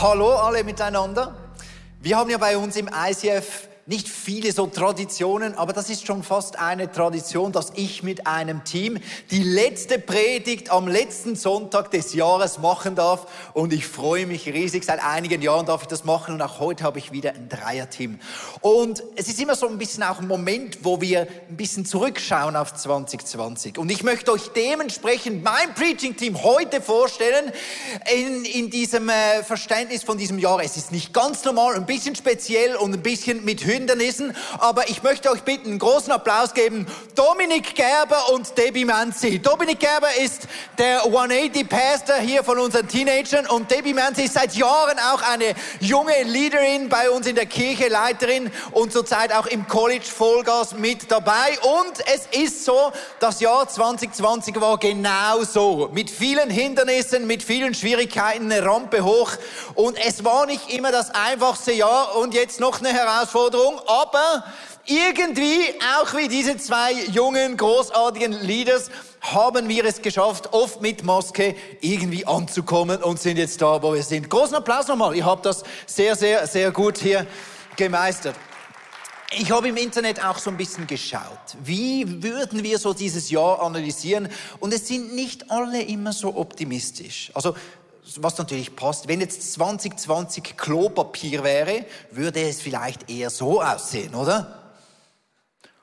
Hallo alle miteinander. Wir haben ja bei uns im ICF nicht viele so Traditionen, aber das ist schon fast eine Tradition, dass ich mit einem Team die letzte Predigt am letzten Sonntag des Jahres machen darf. Und ich freue mich riesig. Seit einigen Jahren darf ich das machen und auch heute habe ich wieder ein Dreierteam. Und es ist immer so ein bisschen auch ein Moment, wo wir ein bisschen zurückschauen auf 2020. Und ich möchte euch dementsprechend mein Preaching-Team heute vorstellen in, in diesem äh, Verständnis von diesem Jahr. Es ist nicht ganz normal, ein bisschen speziell und ein bisschen mit Höhe Hindernissen. Aber ich möchte euch bitten, einen großen Applaus geben. Dominik Gerber und Debbie Manzi. Dominik Gerber ist der 180 Pastor hier von unseren Teenagern und Debbie Manzi ist seit Jahren auch eine junge Leaderin bei uns in der Kirche, Leiterin und zurzeit auch im College Vollgas mit dabei. Und es ist so, das Jahr 2020 war genau so. Mit vielen Hindernissen, mit vielen Schwierigkeiten, eine Rampe hoch. Und es war nicht immer das einfachste Jahr und jetzt noch eine Herausforderung. Herausforderung, aber irgendwie, auch wie diese zwei jungen, großartigen Leaders, haben wir es geschafft, oft mit Maske irgendwie anzukommen und sind jetzt da, wo wir sind. Großen Applaus nochmal. Ihr habt das sehr, sehr, sehr gut hier gemeistert. Ich habe im Internet auch so ein bisschen geschaut, wie würden wir so dieses Jahr analysieren und es sind nicht alle immer so optimistisch. Also was natürlich passt. Wenn jetzt 2020 Klopapier wäre, würde es vielleicht eher so aussehen, oder?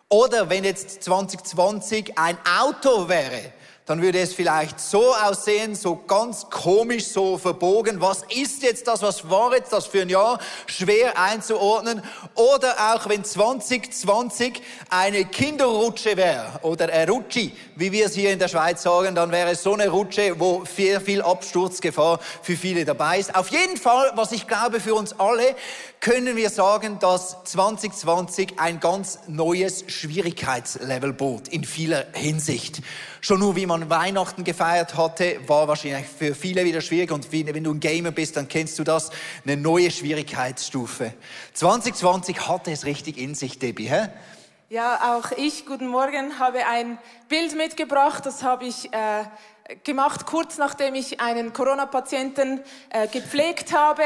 Oder wenn jetzt 2020 ein Auto wäre, dann würde es vielleicht so aussehen, so ganz komisch, so verbogen. Was ist jetzt das? Was war jetzt das für ein Jahr? Schwer einzuordnen. Oder auch wenn 2020 eine Kinderrutsche wäre oder ein Rutschi, wie wir es hier in der Schweiz sagen, dann wäre es so eine Rutsche, wo sehr viel Absturzgefahr für viele dabei ist. Auf jeden Fall, was ich glaube für uns alle, können wir sagen, dass 2020 ein ganz neues Schwierigkeitslevel bot in vieler Hinsicht. Schon nur wie man Weihnachten gefeiert hatte, war wahrscheinlich für viele wieder schwierig. Und wenn du ein Gamer bist, dann kennst du das, eine neue Schwierigkeitsstufe. 2020 hatte es richtig in sich, Debbie, hä? Ja, auch ich, guten Morgen, habe ein Bild mitgebracht. Das habe ich äh, gemacht, kurz nachdem ich einen Corona-Patienten äh, gepflegt habe.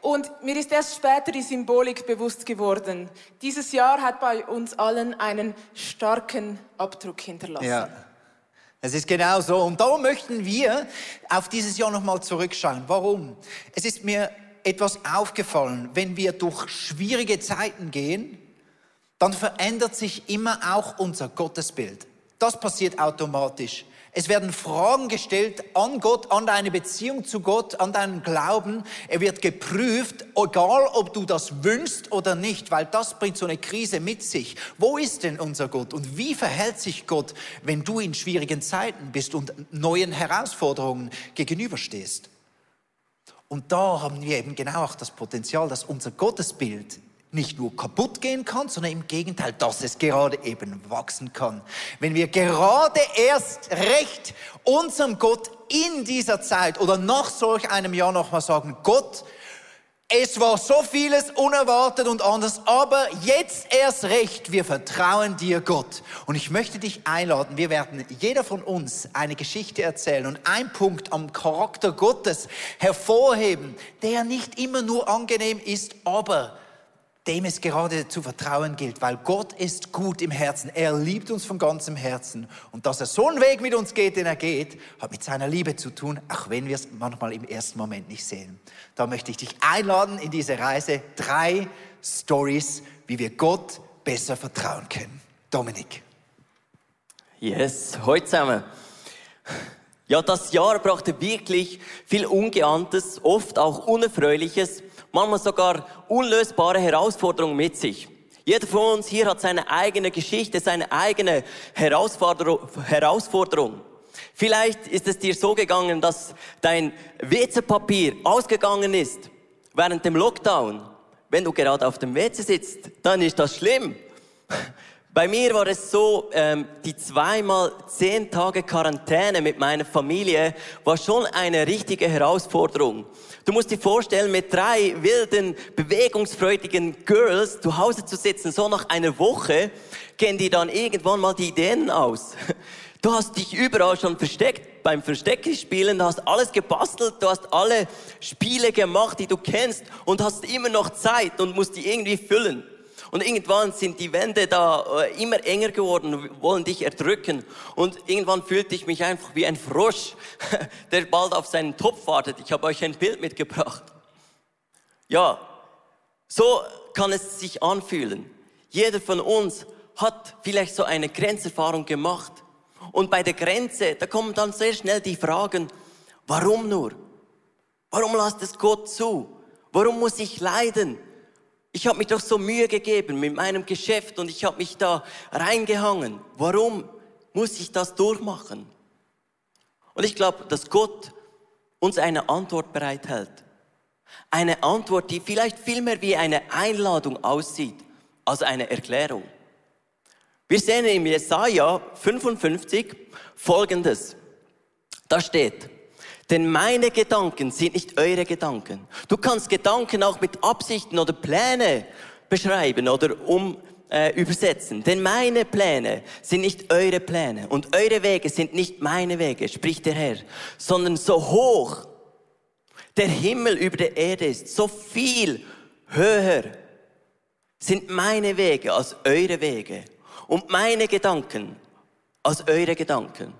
Und mir ist erst später die Symbolik bewusst geworden. Dieses Jahr hat bei uns allen einen starken Abdruck hinterlassen. Ja. Es ist genau so. Und da möchten wir auf dieses Jahr nochmal zurückschauen. Warum? Es ist mir etwas aufgefallen, wenn wir durch schwierige Zeiten gehen, dann verändert sich immer auch unser Gottesbild. Das passiert automatisch. Es werden Fragen gestellt an Gott, an deine Beziehung zu Gott, an deinen Glauben. Er wird geprüft, egal ob du das wünschst oder nicht, weil das bringt so eine Krise mit sich. Wo ist denn unser Gott und wie verhält sich Gott, wenn du in schwierigen Zeiten bist und neuen Herausforderungen gegenüberstehst? Und da haben wir eben genau auch das Potenzial, dass unser Gottesbild nicht nur kaputt gehen kann, sondern im Gegenteil, dass es gerade eben wachsen kann. Wenn wir gerade erst recht unserem Gott in dieser Zeit oder nach solch einem Jahr nochmal sagen, Gott, es war so vieles unerwartet und anders, aber jetzt erst recht, wir vertrauen dir, Gott. Und ich möchte dich einladen, wir werden jeder von uns eine Geschichte erzählen und einen Punkt am Charakter Gottes hervorheben, der nicht immer nur angenehm ist, aber dem es gerade zu vertrauen gilt, weil Gott ist gut im Herzen. Er liebt uns von ganzem Herzen. Und dass er so einen Weg mit uns geht, den er geht, hat mit seiner Liebe zu tun, auch wenn wir es manchmal im ersten Moment nicht sehen. Da möchte ich dich einladen in diese Reise. Drei Stories, wie wir Gott besser vertrauen können. Dominik. Yes, heute zusammen. Ja, das Jahr brachte wirklich viel Ungeahntes, oft auch Unerfreuliches manchmal sogar unlösbare Herausforderungen mit sich. Jeder von uns hier hat seine eigene Geschichte, seine eigene Herausforderung. Vielleicht ist es dir so gegangen, dass dein WC-Papier ausgegangen ist während dem Lockdown. Wenn du gerade auf dem WC sitzt, dann ist das schlimm. Bei mir war es so, ähm, die zweimal zehn Tage Quarantäne mit meiner Familie war schon eine richtige Herausforderung. Du musst dir vorstellen, mit drei wilden, bewegungsfreudigen Girls zu Hause zu sitzen, so nach einer Woche, gehen die dann irgendwann mal die Ideen aus. Du hast dich überall schon versteckt beim Versteckspielen, du hast alles gebastelt, du hast alle Spiele gemacht, die du kennst und hast immer noch Zeit und musst die irgendwie füllen. Und irgendwann sind die Wände da äh, immer enger geworden, wollen dich erdrücken. Und irgendwann fühlte ich mich einfach wie ein Frosch, der bald auf seinen Topf wartet. Ich habe euch ein Bild mitgebracht. Ja, so kann es sich anfühlen. Jeder von uns hat vielleicht so eine Grenzerfahrung gemacht. Und bei der Grenze, da kommen dann sehr schnell die Fragen, warum nur? Warum lasst es Gott zu? Warum muss ich leiden? Ich habe mich doch so Mühe gegeben mit meinem Geschäft und ich habe mich da reingehangen. Warum muss ich das durchmachen? Und ich glaube, dass Gott uns eine Antwort bereithält. Eine Antwort, die vielleicht viel mehr wie eine Einladung aussieht als eine Erklärung. Wir sehen im Jesaja 55 Folgendes. Da steht, denn meine Gedanken sind nicht eure Gedanken. Du kannst Gedanken auch mit Absichten oder Pläne beschreiben oder um äh, übersetzen. Denn meine Pläne sind nicht eure Pläne und eure Wege sind nicht meine Wege, spricht der Herr, sondern so hoch der Himmel über der Erde ist, so viel höher sind meine Wege als eure Wege und meine Gedanken als eure Gedanken.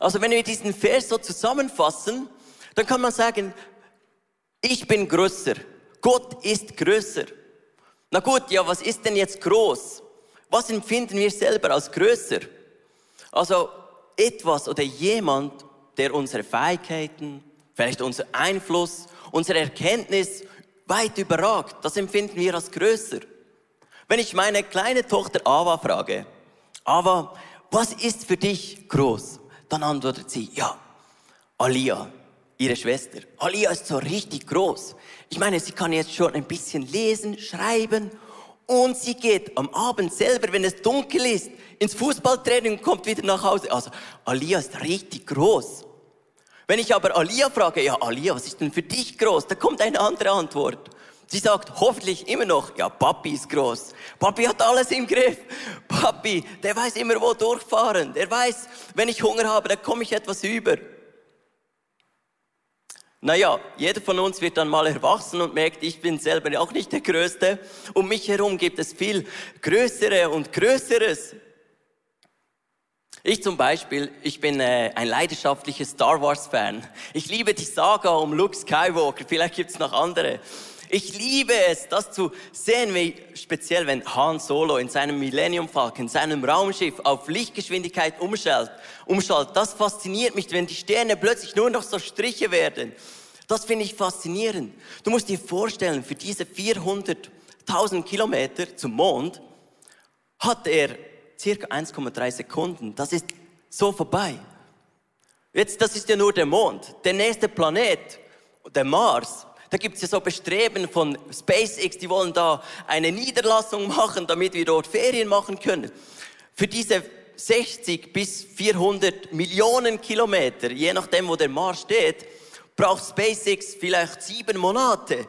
Also wenn wir diesen Vers so zusammenfassen, dann kann man sagen, ich bin größer. Gott ist größer. Na gut, ja, was ist denn jetzt groß? Was empfinden wir selber als größer? Also etwas oder jemand, der unsere Fähigkeiten, vielleicht unser Einfluss, unsere Erkenntnis weit überragt, das empfinden wir als größer. Wenn ich meine kleine Tochter Ava frage, Ava, was ist für dich groß? Dann antwortet sie, ja, Alia, ihre Schwester. Alia ist so richtig groß. Ich meine, sie kann jetzt schon ein bisschen lesen, schreiben und sie geht am Abend selber, wenn es dunkel ist, ins Fußballtraining und kommt wieder nach Hause. Also Alia ist richtig groß. Wenn ich aber Alia frage, ja Alia, was ist denn für dich groß? Da kommt eine andere Antwort. Sie sagt hoffentlich immer noch, ja, Papi ist groß. Papi hat alles im Griff. Papi, der weiß immer, wo durchfahren. Der weiß, wenn ich Hunger habe, dann komme ich etwas über. Naja, jeder von uns wird dann mal erwachsen und merkt, ich bin selber auch nicht der Größte. Um mich herum gibt es viel Größere und Größeres. Ich zum Beispiel, ich bin äh, ein leidenschaftlicher Star Wars Fan. Ich liebe die Saga um Luke Skywalker. Vielleicht gibt es noch andere. Ich liebe es, das zu sehen, wie speziell wenn Han Solo in seinem Millennium Falcon, in seinem Raumschiff auf Lichtgeschwindigkeit umschaltet. umschaltet. Das fasziniert mich, wenn die Sterne plötzlich nur noch so Striche werden. Das finde ich faszinierend. Du musst dir vorstellen, für diese 400.000 Kilometer zum Mond hat er circa 1,3 Sekunden. Das ist so vorbei. Jetzt, das ist ja nur der Mond. Der nächste Planet, der Mars, da gibt es ja so Bestreben von SpaceX, die wollen da eine Niederlassung machen, damit wir dort Ferien machen können. Für diese 60 bis 400 Millionen Kilometer, je nachdem, wo der Mars steht, braucht SpaceX vielleicht sieben Monate.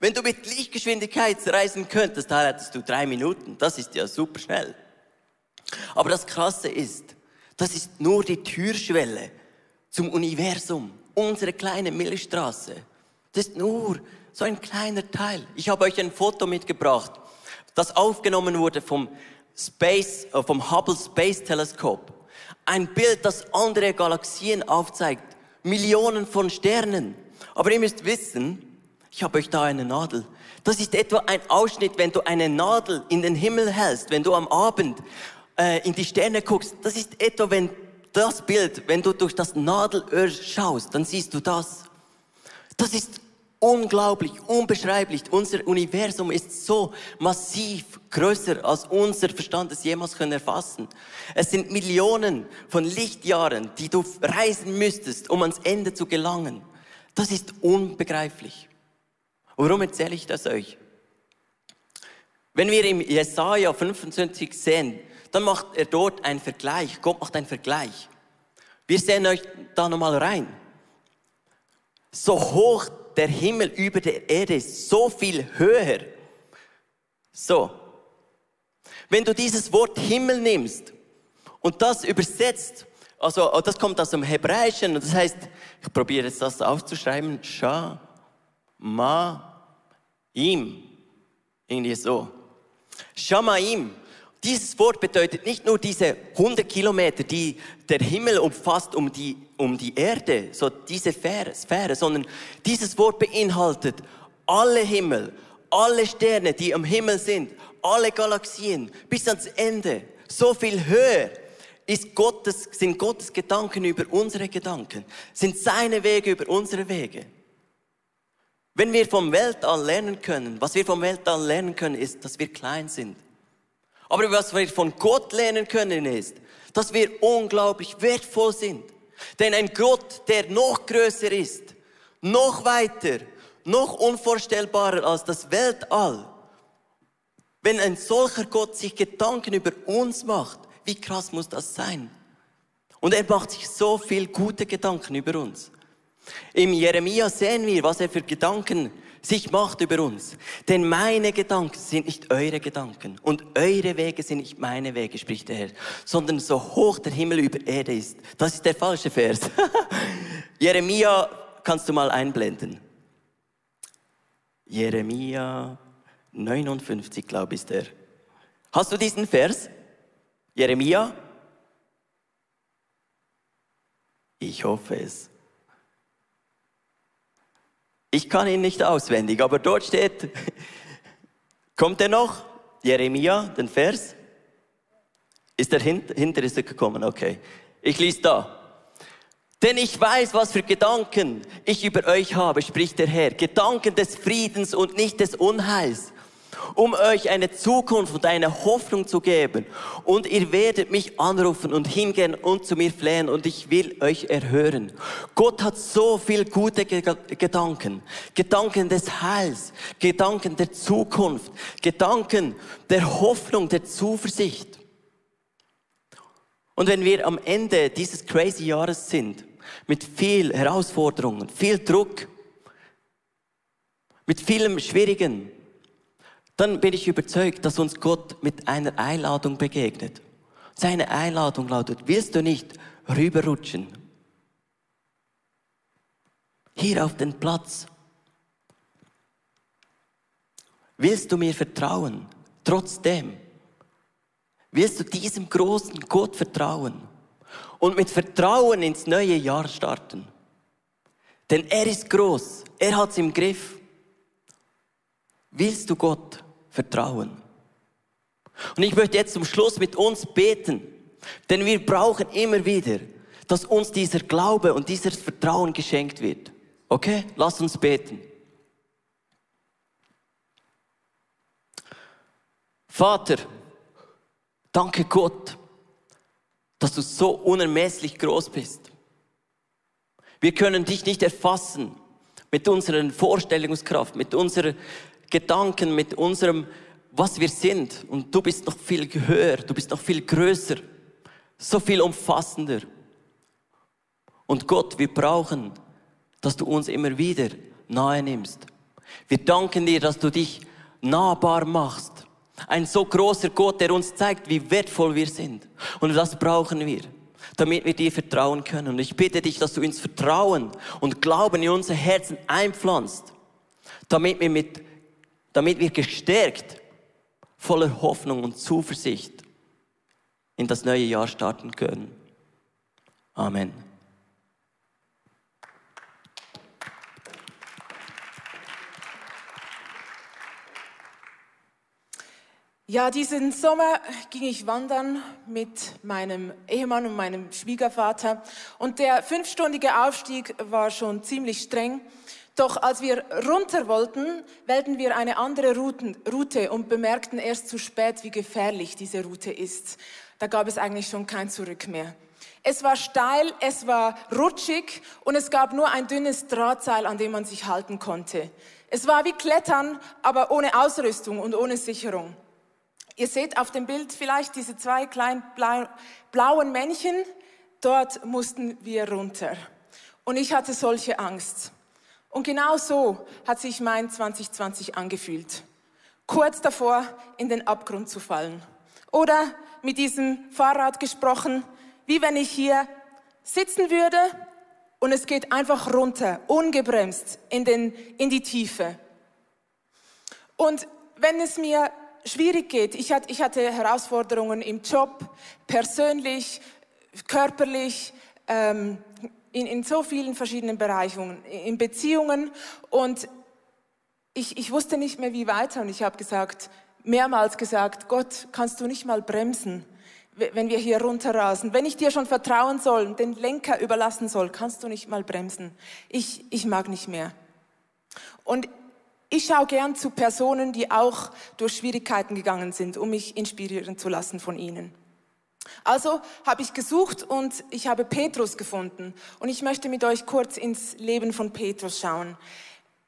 Wenn du mit Lichtgeschwindigkeit reisen könntest, da hättest du drei Minuten. Das ist ja super schnell. Aber das Krasse ist, das ist nur die Türschwelle zum Universum, unsere kleine Milchstraße. Das ist nur so ein kleiner Teil. Ich habe euch ein Foto mitgebracht, das aufgenommen wurde vom Space, äh, vom Hubble Space Teleskop. Ein Bild, das andere Galaxien aufzeigt. Millionen von Sternen. Aber ihr müsst wissen, ich habe euch da eine Nadel. Das ist etwa ein Ausschnitt, wenn du eine Nadel in den Himmel hältst, wenn du am Abend äh, in die Sterne guckst. Das ist etwa, wenn das Bild, wenn du durch das Nadelöhr schaust, dann siehst du das. Das ist unglaublich, unbeschreiblich. Unser Universum ist so massiv größer, als unser Verstand es jemals können erfassen. Es sind Millionen von Lichtjahren, die du reisen müsstest, um ans Ende zu gelangen. Das ist unbegreiflich. Warum erzähle ich das euch? Wenn wir im Jesaja 25 sehen, dann macht er dort einen Vergleich. Gott macht einen Vergleich. Wir sehen euch da nochmal rein. So hoch der Himmel über der Erde ist so viel höher. So. Wenn du dieses Wort Himmel nimmst Und das übersetzt, also oh, das kommt aus dem Hebräischen, und das heißt, ich probiere jetzt das aufzuschreiben, Sha, Ma, Im, irgendwie so. Shamaim. Dieses Wort bedeutet nicht nur diese 100 Kilometer, die der Himmel umfasst um die, um die Erde, so diese Sphäre, sondern dieses Wort beinhaltet alle Himmel, alle Sterne, die am Himmel sind, alle Galaxien bis ans Ende, so viel höher ist Gottes, sind Gottes Gedanken über unsere Gedanken, sind seine Wege über unsere Wege. Wenn wir vom Weltall lernen können, was wir vom Weltall lernen können, ist, dass wir klein sind. Aber was wir von Gott lernen können, ist, dass wir unglaublich wertvoll sind. Denn ein Gott, der noch größer ist, noch weiter, noch unvorstellbarer als das Weltall, wenn ein solcher Gott sich Gedanken über uns macht, wie krass muss das sein? Und er macht sich so viel gute Gedanken über uns. Im Jeremia sehen wir, was er für Gedanken sich macht über uns. Denn meine Gedanken sind nicht eure Gedanken und eure Wege sind nicht meine Wege, spricht der Herr, sondern so hoch der Himmel über Erde ist. Das ist der falsche Vers. Jeremia kannst du mal einblenden. Jeremia 59, glaube ich, ist der. Hast du diesen Vers? Jeremia? Ich hoffe es. Ich kann ihn nicht auswendig, aber dort steht, kommt er noch? Jeremia, den Vers? Ist er hinter, hinter ist er gekommen? Okay. Ich lese da. Denn ich weiß, was für Gedanken ich über euch habe, spricht der Herr. Gedanken des Friedens und nicht des Unheils, um euch eine Zukunft und eine Hoffnung zu geben. Und ihr werdet mich anrufen und hingehen und zu mir flehen und ich will euch erhören. Gott hat so viel gute Gedanken. Gedanken des Heils, Gedanken der Zukunft, Gedanken der Hoffnung, der Zuversicht. Und wenn wir am Ende dieses crazy Jahres sind, mit viel Herausforderungen, viel Druck, mit vielem Schwierigen, dann bin ich überzeugt, dass uns Gott mit einer Einladung begegnet. Seine Einladung lautet, willst du nicht rüberrutschen? Hier auf den Platz. Willst du mir vertrauen? Trotzdem. Willst du diesem großen Gott vertrauen? Und mit Vertrauen ins neue Jahr starten. Denn er ist groß. Er hat es im Griff. Willst du Gott vertrauen? Und ich möchte jetzt zum Schluss mit uns beten. Denn wir brauchen immer wieder, dass uns dieser Glaube und dieses Vertrauen geschenkt wird. Okay? Lass uns beten. Vater, danke Gott, dass du so unermesslich groß bist. Wir können dich nicht erfassen mit unserer Vorstellungskraft, mit unseren Gedanken, mit unserem, was wir sind. Und du bist noch viel höher, du bist noch viel größer, so viel umfassender. Und Gott, wir brauchen, dass du uns immer wieder nahe nimmst. Wir danken dir, dass du dich nahbar machst ein so großer Gott, der uns zeigt, wie wertvoll wir sind. Und das brauchen wir, damit wir dir vertrauen können. Und ich bitte dich, dass du uns Vertrauen und Glauben in unser Herzen einpflanzt, damit wir, mit, damit wir gestärkt, voller Hoffnung und Zuversicht in das neue Jahr starten können. Amen. Ja, diesen Sommer ging ich wandern mit meinem Ehemann und meinem Schwiegervater und der fünfstündige Aufstieg war schon ziemlich streng. Doch als wir runter wollten, wählten wir eine andere Route und bemerkten erst zu spät, wie gefährlich diese Route ist. Da gab es eigentlich schon kein Zurück mehr. Es war steil, es war rutschig und es gab nur ein dünnes Drahtseil, an dem man sich halten konnte. Es war wie Klettern, aber ohne Ausrüstung und ohne Sicherung. Ihr seht auf dem Bild vielleicht diese zwei kleinen blauen Männchen. Dort mussten wir runter. Und ich hatte solche Angst. Und genau so hat sich mein 2020 angefühlt. Kurz davor, in den Abgrund zu fallen. Oder mit diesem Fahrrad gesprochen, wie wenn ich hier sitzen würde und es geht einfach runter, ungebremst in, den, in die Tiefe. Und wenn es mir schwierig geht, ich hatte, ich hatte Herausforderungen im Job, persönlich, körperlich, ähm, in, in so vielen verschiedenen Bereichen, in Beziehungen und ich, ich wusste nicht mehr, wie weiter und ich habe gesagt, mehrmals gesagt, Gott, kannst du nicht mal bremsen, wenn wir hier runterrasen? Wenn ich dir schon vertrauen soll, den Lenker überlassen soll, kannst du nicht mal bremsen. Ich, ich mag nicht mehr. Und ich schaue gern zu Personen, die auch durch Schwierigkeiten gegangen sind, um mich inspirieren zu lassen von ihnen. Also habe ich gesucht und ich habe Petrus gefunden. Und ich möchte mit euch kurz ins Leben von Petrus schauen.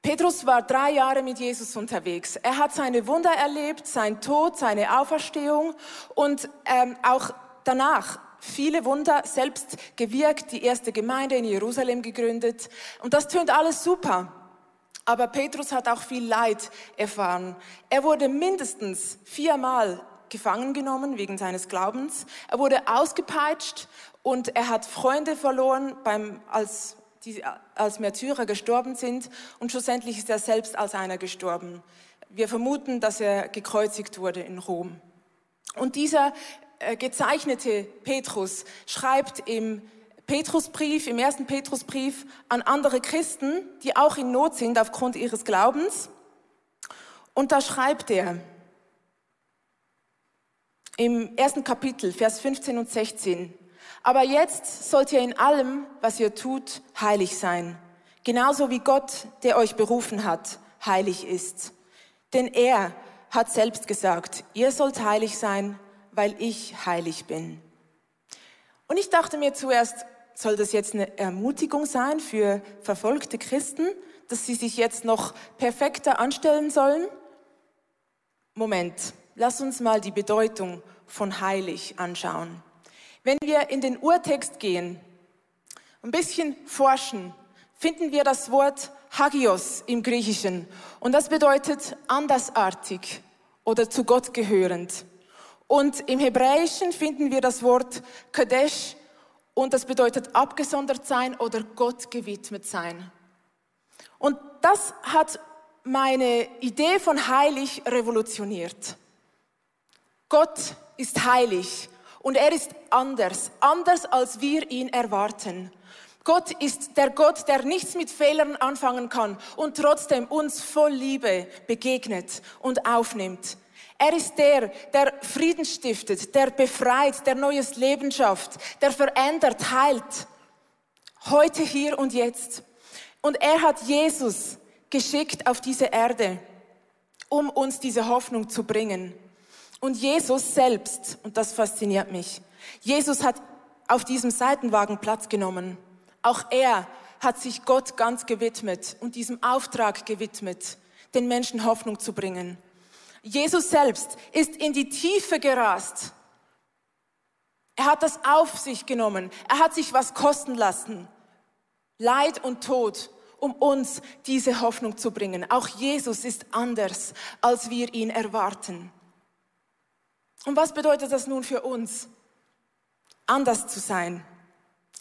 Petrus war drei Jahre mit Jesus unterwegs. Er hat seine Wunder erlebt, sein Tod, seine Auferstehung und ähm, auch danach viele Wunder selbst gewirkt, die erste Gemeinde in Jerusalem gegründet. Und das tönt alles super. Aber Petrus hat auch viel Leid erfahren. Er wurde mindestens viermal gefangen genommen wegen seines Glaubens. Er wurde ausgepeitscht und er hat Freunde verloren, beim, als, die als Märtyrer gestorben sind. Und schlussendlich ist er selbst als einer gestorben. Wir vermuten, dass er gekreuzigt wurde in Rom. Und dieser äh, gezeichnete Petrus schreibt im Petrusbrief, im ersten Petrusbrief an andere Christen, die auch in Not sind aufgrund ihres Glaubens. Und da schreibt er, im ersten Kapitel, Vers 15 und 16. Aber jetzt sollt ihr in allem, was ihr tut, heilig sein. Genauso wie Gott, der euch berufen hat, heilig ist. Denn er hat selbst gesagt, ihr sollt heilig sein, weil ich heilig bin. Und ich dachte mir zuerst, soll das jetzt eine Ermutigung sein für verfolgte Christen, dass sie sich jetzt noch perfekter anstellen sollen? Moment, lass uns mal die Bedeutung von heilig anschauen. Wenn wir in den Urtext gehen, ein bisschen forschen, finden wir das Wort Hagios im Griechischen und das bedeutet andersartig oder zu Gott gehörend. Und im Hebräischen finden wir das Wort Kadesh und das bedeutet abgesondert sein oder Gott gewidmet sein. Und das hat meine Idee von heilig revolutioniert. Gott ist heilig und er ist anders, anders als wir ihn erwarten. Gott ist der Gott, der nichts mit Fehlern anfangen kann und trotzdem uns voll Liebe begegnet und aufnimmt. Er ist der, der Frieden stiftet, der befreit, der neues Leben schafft, der verändert, heilt. Heute, hier und jetzt. Und er hat Jesus geschickt auf diese Erde, um uns diese Hoffnung zu bringen. Und Jesus selbst, und das fasziniert mich, Jesus hat auf diesem Seitenwagen Platz genommen. Auch er hat sich Gott ganz gewidmet und diesem Auftrag gewidmet, den Menschen Hoffnung zu bringen. Jesus selbst ist in die Tiefe gerast. Er hat das auf sich genommen. Er hat sich was kosten lassen. Leid und Tod, um uns diese Hoffnung zu bringen. Auch Jesus ist anders, als wir ihn erwarten. Und was bedeutet das nun für uns? Anders zu sein.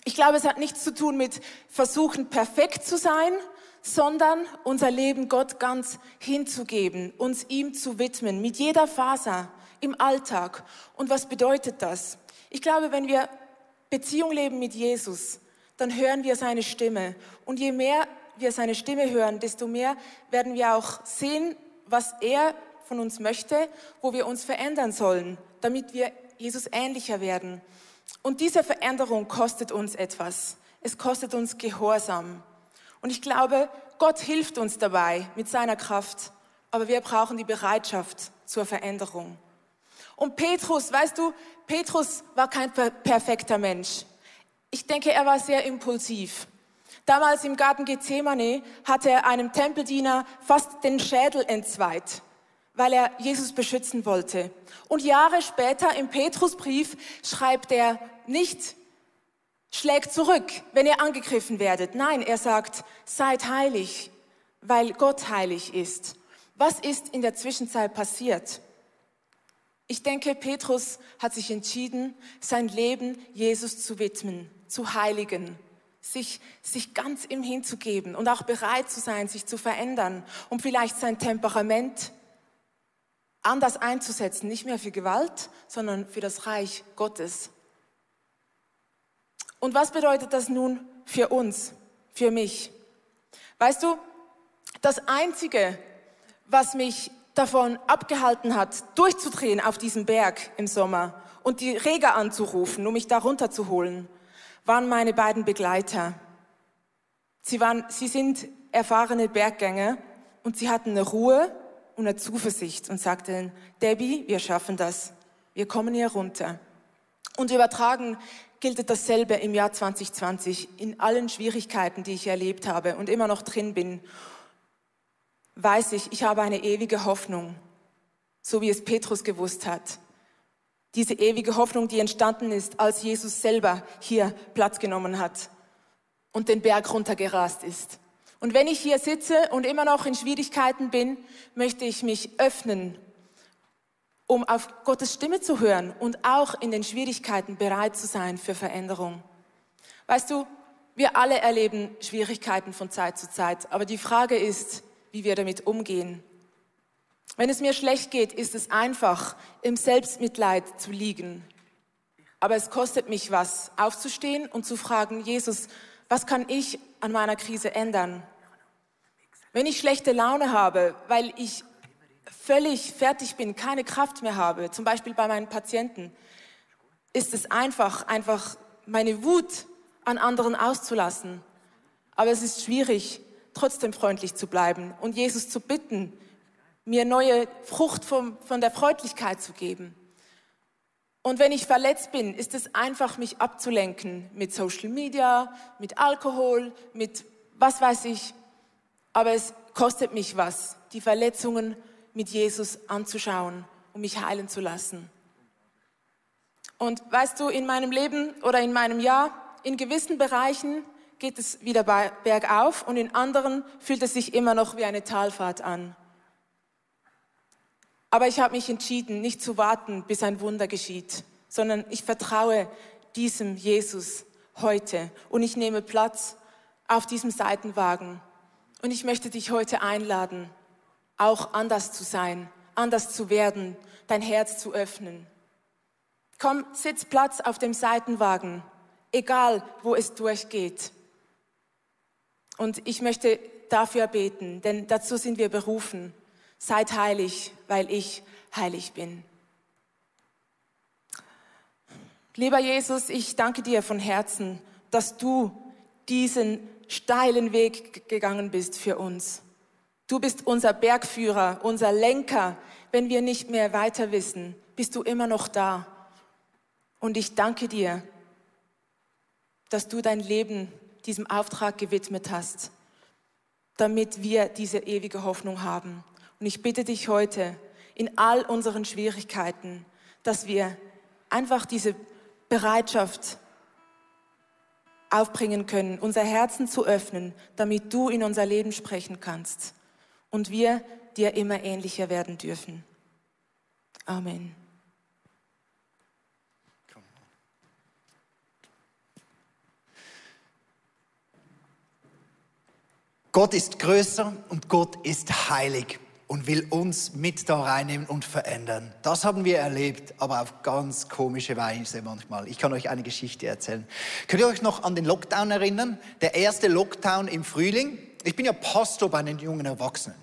Ich glaube, es hat nichts zu tun mit versuchen, perfekt zu sein, sondern unser Leben Gott ganz hinzugeben, uns ihm zu widmen, mit jeder Faser im Alltag. Und was bedeutet das? Ich glaube, wenn wir Beziehung leben mit Jesus, dann hören wir seine Stimme. Und je mehr wir seine Stimme hören, desto mehr werden wir auch sehen, was er von uns möchte, wo wir uns verändern sollen, damit wir Jesus ähnlicher werden. Und diese Veränderung kostet uns etwas. Es kostet uns Gehorsam. Und ich glaube, Gott hilft uns dabei mit seiner Kraft, aber wir brauchen die Bereitschaft zur Veränderung. Und Petrus, weißt du, Petrus war kein perfekter Mensch. Ich denke, er war sehr impulsiv. Damals im Garten Gethsemane hat er einem Tempeldiener fast den Schädel entzweit weil er Jesus beschützen wollte. Und Jahre später im Petrusbrief schreibt er nicht, schlägt zurück, wenn ihr angegriffen werdet. Nein, er sagt, seid heilig, weil Gott heilig ist. Was ist in der Zwischenzeit passiert? Ich denke, Petrus hat sich entschieden, sein Leben Jesus zu widmen, zu heiligen, sich, sich ganz ihm hinzugeben und auch bereit zu sein, sich zu verändern, um vielleicht sein Temperament anders einzusetzen, nicht mehr für Gewalt, sondern für das Reich Gottes. Und was bedeutet das nun für uns, für mich? Weißt du, das Einzige, was mich davon abgehalten hat, durchzudrehen auf diesem Berg im Sommer und die Reger anzurufen, um mich da runterzuholen, waren meine beiden Begleiter. Sie, waren, sie sind erfahrene Berggänger und sie hatten eine Ruhe und eine Zuversicht und sagten, Debbie, wir schaffen das. Wir kommen hier runter. Und übertragen gilt dasselbe im Jahr 2020 in allen Schwierigkeiten, die ich erlebt habe und immer noch drin bin. Weiß ich, ich habe eine ewige Hoffnung, so wie es Petrus gewusst hat. Diese ewige Hoffnung, die entstanden ist, als Jesus selber hier Platz genommen hat und den Berg runtergerast ist. Und wenn ich hier sitze und immer noch in Schwierigkeiten bin, möchte ich mich öffnen, um auf Gottes Stimme zu hören und auch in den Schwierigkeiten bereit zu sein für Veränderung. Weißt du, wir alle erleben Schwierigkeiten von Zeit zu Zeit, aber die Frage ist, wie wir damit umgehen. Wenn es mir schlecht geht, ist es einfach, im Selbstmitleid zu liegen. Aber es kostet mich was, aufzustehen und zu fragen, Jesus, was kann ich an meiner Krise ändern? Wenn ich schlechte Laune habe, weil ich völlig fertig bin, keine Kraft mehr habe, zum Beispiel bei meinen Patienten, ist es einfach, einfach meine Wut an anderen auszulassen. Aber es ist schwierig, trotzdem freundlich zu bleiben und Jesus zu bitten, mir neue Frucht vom, von der Freundlichkeit zu geben. Und wenn ich verletzt bin, ist es einfach, mich abzulenken mit Social Media, mit Alkohol, mit was weiß ich. Aber es kostet mich was, die Verletzungen mit Jesus anzuschauen und mich heilen zu lassen. Und weißt du, in meinem Leben oder in meinem Jahr, in gewissen Bereichen geht es wieder bergauf und in anderen fühlt es sich immer noch wie eine Talfahrt an. Aber ich habe mich entschieden, nicht zu warten, bis ein Wunder geschieht, sondern ich vertraue diesem Jesus heute und ich nehme Platz auf diesem Seitenwagen. Und ich möchte dich heute einladen, auch anders zu sein, anders zu werden, dein Herz zu öffnen. Komm, sitz Platz auf dem Seitenwagen, egal wo es durchgeht. Und ich möchte dafür beten, denn dazu sind wir berufen. Seid heilig, weil ich heilig bin. Lieber Jesus, ich danke dir von Herzen, dass du diesen steilen Weg gegangen bist für uns. Du bist unser Bergführer, unser Lenker. Wenn wir nicht mehr weiter wissen, bist du immer noch da. Und ich danke dir, dass du dein Leben diesem Auftrag gewidmet hast, damit wir diese ewige Hoffnung haben. Und ich bitte dich heute in all unseren Schwierigkeiten, dass wir einfach diese Bereitschaft aufbringen können, unser Herzen zu öffnen, damit du in unser Leben sprechen kannst und wir dir immer ähnlicher werden dürfen. Amen. Gott ist größer und Gott ist heilig und will uns mit da reinnehmen und verändern. Das haben wir erlebt, aber auf ganz komische Weise manchmal. Ich kann euch eine Geschichte erzählen. Könnt ihr euch noch an den Lockdown erinnern? Der erste Lockdown im Frühling. Ich bin ja Pastor bei den jungen Erwachsenen.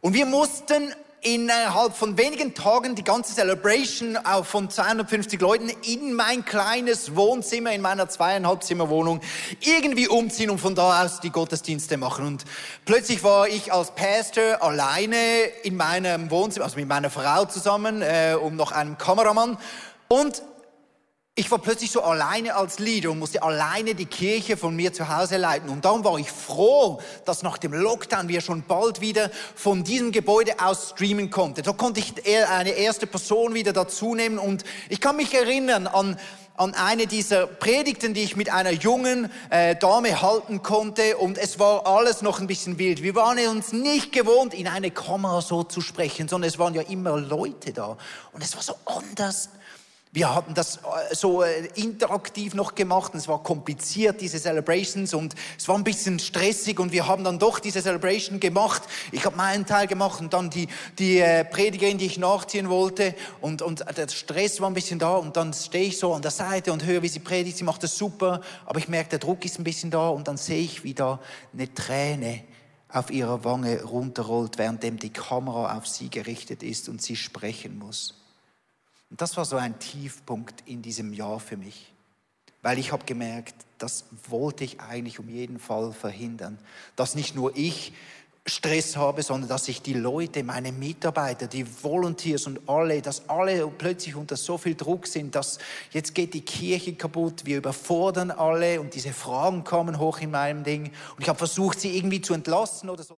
Und wir mussten innerhalb von wenigen Tagen die ganze Celebration von 250 Leuten in mein kleines Wohnzimmer, in meiner zweieinhalb Zimmer Wohnung irgendwie umziehen und von da aus die Gottesdienste machen. Und plötzlich war ich als Pastor alleine in meinem Wohnzimmer, also mit meiner Frau zusammen äh, und noch einem Kameramann. Und ich war plötzlich so alleine als Leader und musste alleine die Kirche von mir zu Hause leiten. Und dann war ich froh, dass nach dem Lockdown wir schon bald wieder von diesem Gebäude aus streamen konnten. Da konnte ich eine erste Person wieder dazu nehmen und ich kann mich erinnern an an eine dieser Predigten, die ich mit einer jungen äh, Dame halten konnte und es war alles noch ein bisschen wild. Wir waren uns nicht gewohnt, in eine Kamera so zu sprechen, sondern es waren ja immer Leute da und es war so anders wir hatten das äh, so äh, interaktiv noch gemacht und es war kompliziert, diese Celebrations und es war ein bisschen stressig und wir haben dann doch diese Celebration gemacht. Ich habe meinen Teil gemacht und dann die, die äh, Predigerin, die ich nachziehen wollte und, und der Stress war ein bisschen da und dann stehe ich so an der Seite und höre, wie sie predigt, sie macht das super, aber ich merke, der Druck ist ein bisschen da und dann sehe ich, wie da eine Träne auf ihrer Wange runterrollt, währenddem die Kamera auf sie gerichtet ist und sie sprechen muss. Und das war so ein Tiefpunkt in diesem Jahr für mich, weil ich habe gemerkt, das wollte ich eigentlich um jeden Fall verhindern, dass nicht nur ich Stress habe, sondern dass ich die Leute, meine Mitarbeiter, die Volunteers und alle, dass alle plötzlich unter so viel Druck sind, dass jetzt geht die Kirche kaputt, wir überfordern alle und diese Fragen kommen hoch in meinem Ding. Und ich habe versucht, sie irgendwie zu entlassen oder so.